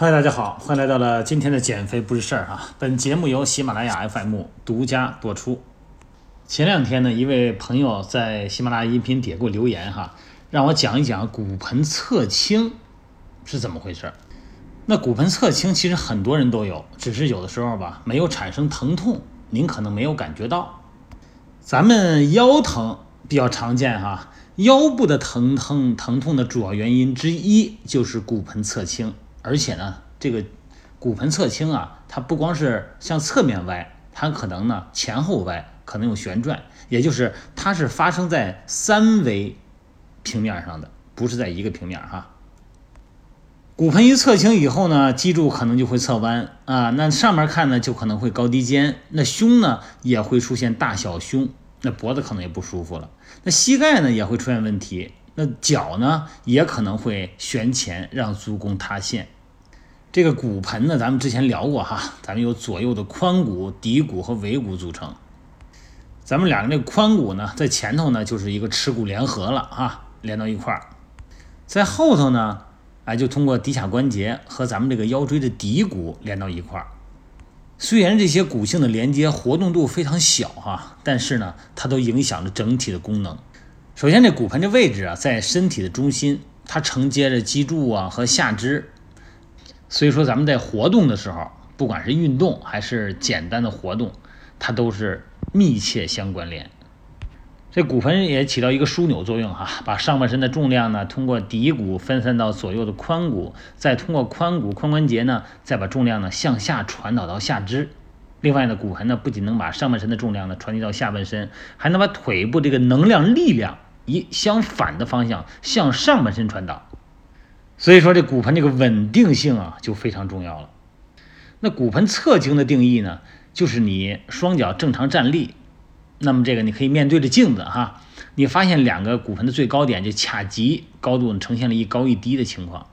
嗨，大家好，欢迎来到了今天的减肥不是事儿哈。本节目由喜马拉雅 FM 独家播出。前两天呢，一位朋友在喜马拉雅音频底下给我留言哈，让我讲一讲骨盆侧倾是怎么回事儿。那骨盆侧倾其实很多人都有，只是有的时候吧没有产生疼痛，您可能没有感觉到。咱们腰疼比较常见哈，腰部的疼痛疼痛的主要原因之一就是骨盆侧倾。而且呢，这个骨盆侧倾啊，它不光是向侧面歪，它可能呢前后歪，可能有旋转，也就是它是发生在三维平面上的，不是在一个平面哈。骨盆一侧倾以后呢，脊柱可能就会侧弯啊，那上面看呢就可能会高低肩，那胸呢也会出现大小胸，那脖子可能也不舒服了，那膝盖呢也会出现问题。那脚呢也可能会旋前，让足弓塌陷。这个骨盆呢，咱们之前聊过哈，咱们有左右的髋骨、骶骨和尾骨组成。咱们两个这髋骨呢，在前头呢就是一个耻骨联合了啊，连到一块儿。在后头呢，哎，就通过骶髂关节和咱们这个腰椎的骶骨连到一块儿。虽然这些骨性的连接活动度非常小哈，但是呢，它都影响着整体的功能。首先，这骨盆这位置啊，在身体的中心，它承接着脊柱啊和下肢，所以说咱们在活动的时候，不管是运动还是简单的活动，它都是密切相关联。这骨盆也起到一个枢纽作用哈，把上半身的重量呢，通过骶骨分散到左右的髋骨，再通过髋骨髋关节呢，再把重量呢向下传导到下肢。另外呢，骨盆呢不仅能把上半身的重量呢传递到下半身，还能把腿部这个能量力量。以相反的方向向上半身传导，所以说这骨盆这个稳定性啊就非常重要了。那骨盆侧倾的定义呢，就是你双脚正常站立，那么这个你可以面对着镜子哈，你发现两个骨盆的最高点就卡极高度呈现了一高一低的情况，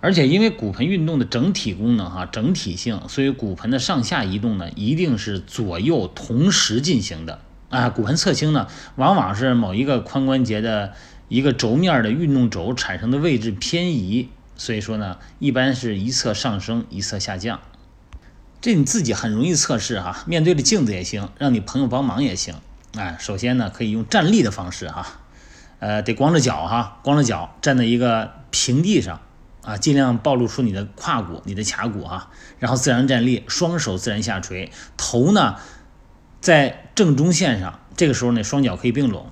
而且因为骨盆运动的整体功能哈整体性，所以骨盆的上下移动呢一定是左右同时进行的。啊，骨盆侧倾呢，往往是某一个髋关节的一个轴面的运动轴产生的位置偏移，所以说呢，一般是一侧上升，一侧下降。这你自己很容易测试哈，面对着镜子也行，让你朋友帮忙也行。哎，首先呢，可以用站立的方式哈，呃，得光着脚哈，光着脚站在一个平地上啊，尽量暴露出你的胯骨、你的髂骨哈，然后自然站立，双手自然下垂，头呢。在正中线上，这个时候呢，双脚可以并拢，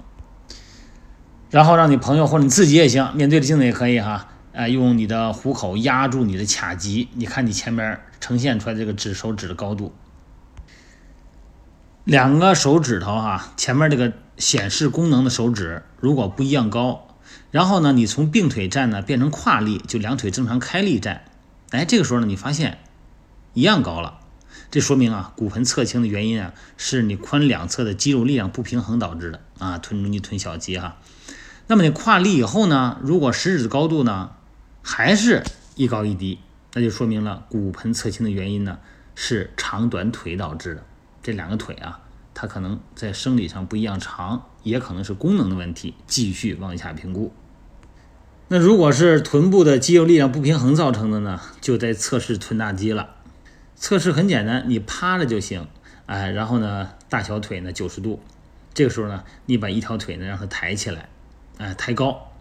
然后让你朋友或者你自己也行，面对着镜子也可以哈，哎，用你的虎口压住你的髂脊，你看你前边呈现出来这个指手指的高度，两个手指头哈，前面这个显示功能的手指如果不一样高，然后呢，你从并腿站呢变成跨立，就两腿正常开立站，哎，这个时候呢，你发现一样高了。这说明啊，骨盆侧倾的原因啊，是你髋两侧的肌肉力量不平衡导致的啊，臀中肌、臀小肌哈。那么你跨立以后呢，如果食指的高度呢，还是一高一低，那就说明了骨盆侧倾的原因呢，是长短腿导致的。这两个腿啊，它可能在生理上不一样长，也可能是功能的问题，继续往下评估。那如果是臀部的肌肉力量不平衡造成的呢，就得测试臀大肌了。测试很简单，你趴着就行，哎，然后呢，大小腿呢九十度，这个时候呢，你把一条腿呢让它抬起来，哎，抬高，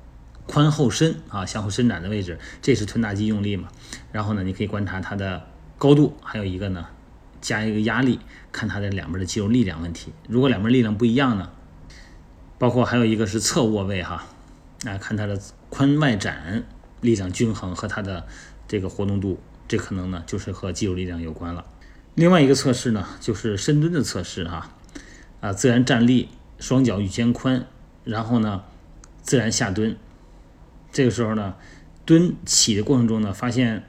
髋后伸啊，向后伸展的位置，这是臀大肌用力嘛。然后呢，你可以观察它的高度，还有一个呢，加一个压力，看它的两边的肌肉力量问题。如果两边力量不一样呢，包括还有一个是侧卧位哈，哎，看它的髋外展力量均衡和它的这个活动度。这可能呢，就是和肌肉力量有关了。另外一个测试呢，就是深蹲的测试哈，啊，自然站立，双脚与肩宽，然后呢，自然下蹲。这个时候呢，蹲起的过程中呢，发现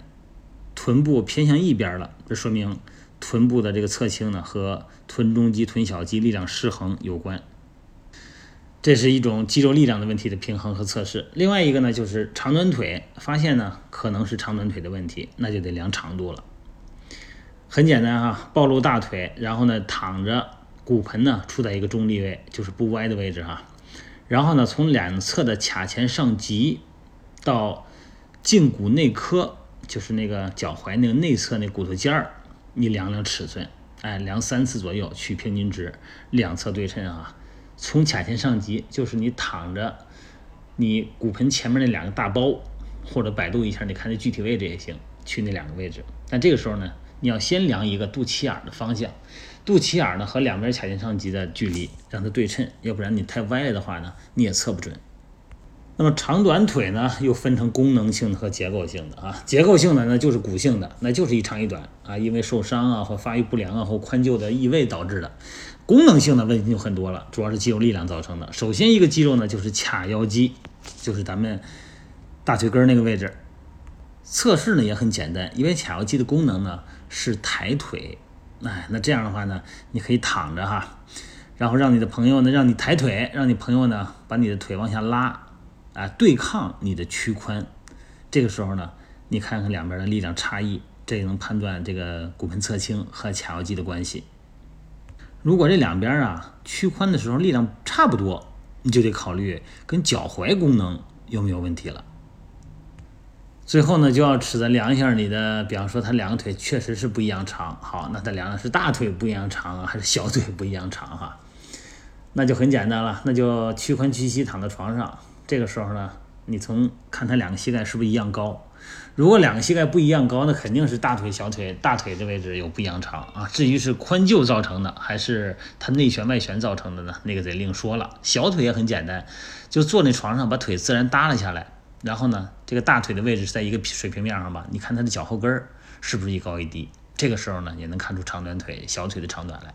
臀部偏向一边了，这说明臀部的这个侧倾呢，和臀中肌、臀小肌力量失衡有关。这是一种肌肉力量的问题的平衡和测试。另外一个呢，就是长短腿，发现呢可能是长短腿的问题，那就得量长度了。很简单哈，暴露大腿，然后呢躺着，骨盆呢处在一个中立位，就是不歪的位置哈。然后呢从两侧的髂前上棘到胫骨内侧就是那个脚踝那个内侧那骨头尖儿，你量量尺寸，哎，量三次左右取平均值，两侧对称啊。从髂前上棘，就是你躺着，你骨盆前面那两个大包，或者百度一下，你看那具体位置也行，去那两个位置。但这个时候呢，你要先量一个肚脐眼的方向，肚脐眼呢和两边髂前上棘的距离，让它对称，要不然你太歪了的话呢，你也测不准。那么长短腿呢，又分成功能性和结构性的啊。结构性的呢，就是骨性的，那就是一长一短啊，因为受伤啊或发育不良啊或髋臼的异位导致的。功能性的问题就很多了，主要是肌肉力量造成的。首先一个肌肉呢，就是髂腰肌，就是咱们大腿根那个位置。测试呢也很简单，因为髂腰肌的功能呢是抬腿。哎，那这样的话呢，你可以躺着哈，然后让你的朋友呢让你抬腿，让你朋友呢把你的腿往下拉。啊，对抗你的屈髋，这个时候呢，你看看两边的力量差异，这也能判断这个骨盆侧倾和髂腰肌的关系。如果这两边啊屈髋的时候力量差不多，你就得考虑跟脚踝功能有没有问题了。最后呢，就要尺子量一下你的，比方说他两个腿确实是不一样长，好，那他量的是大腿不一样长，还是小腿不一样长哈？那就很简单了，那就屈髋屈膝躺在床上。这个时候呢，你从看他两个膝盖是不是一样高？如果两个膝盖不一样高，那肯定是大腿、小腿、大腿的位置有不一样长啊。至于是髋臼造成的，还是他内旋外旋造成的呢？那个得另说了。小腿也很简单，就坐那床上，把腿自然耷拉下来，然后呢，这个大腿的位置是在一个水平面上吧？你看他的脚后跟是不是一高一低？这个时候呢，也能看出长短腿、小腿的长短来。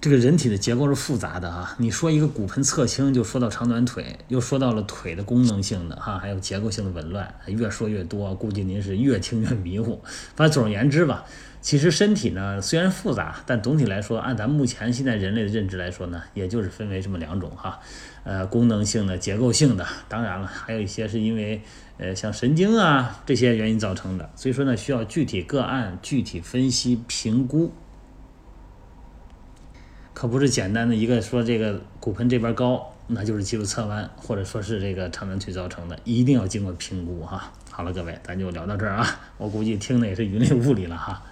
这个人体的结构是复杂的啊，你说一个骨盆侧倾，就说到长短腿，又说到了腿的功能性的哈，还有结构性的紊乱，越说越多，估计您是越听越迷糊。反正总而言之吧，其实身体呢虽然复杂，但总体来说，按咱目前现在人类的认知来说呢，也就是分为这么两种哈，呃，功能性的、结构性的，当然了，还有一些是因为呃像神经啊这些原因造成的，所以说呢，需要具体个案具体分析评估。可不是简单的一个说这个骨盆这边高，那就是肌肉侧弯，或者说是这个长短腿造成的，一定要经过评估哈。好了，各位，咱就聊到这儿啊，我估计听的也是云里雾里了哈。